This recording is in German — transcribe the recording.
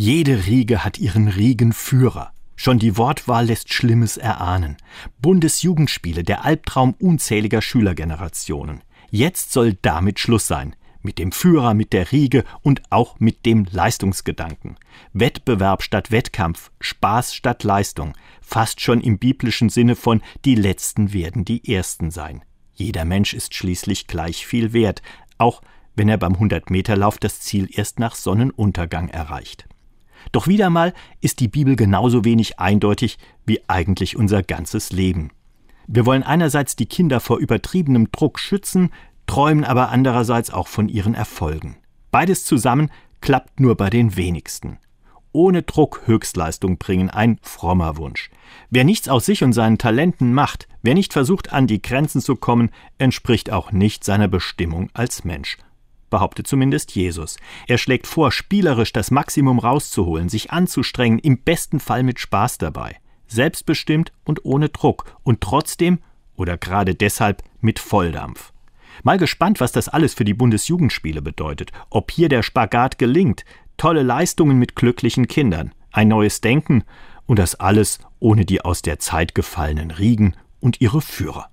Jede Riege hat ihren Riegenführer. Schon die Wortwahl lässt Schlimmes erahnen. Bundesjugendspiele, der Albtraum unzähliger Schülergenerationen. Jetzt soll damit Schluss sein. Mit dem Führer, mit der Riege und auch mit dem Leistungsgedanken. Wettbewerb statt Wettkampf, Spaß statt Leistung. Fast schon im biblischen Sinne von die Letzten werden die Ersten sein. Jeder Mensch ist schließlich gleich viel wert, auch wenn er beim 100-Meter-Lauf das Ziel erst nach Sonnenuntergang erreicht. Doch wieder mal ist die Bibel genauso wenig eindeutig wie eigentlich unser ganzes Leben. Wir wollen einerseits die Kinder vor übertriebenem Druck schützen, träumen aber andererseits auch von ihren Erfolgen. Beides zusammen klappt nur bei den wenigsten. Ohne Druck Höchstleistung bringen, ein frommer Wunsch. Wer nichts aus sich und seinen Talenten macht, wer nicht versucht, an die Grenzen zu kommen, entspricht auch nicht seiner Bestimmung als Mensch behauptet zumindest Jesus. Er schlägt vor, spielerisch das Maximum rauszuholen, sich anzustrengen, im besten Fall mit Spaß dabei. Selbstbestimmt und ohne Druck und trotzdem oder gerade deshalb mit Volldampf. Mal gespannt, was das alles für die Bundesjugendspiele bedeutet, ob hier der Spagat gelingt, tolle Leistungen mit glücklichen Kindern, ein neues Denken und das alles ohne die aus der Zeit gefallenen Riegen und ihre Führer.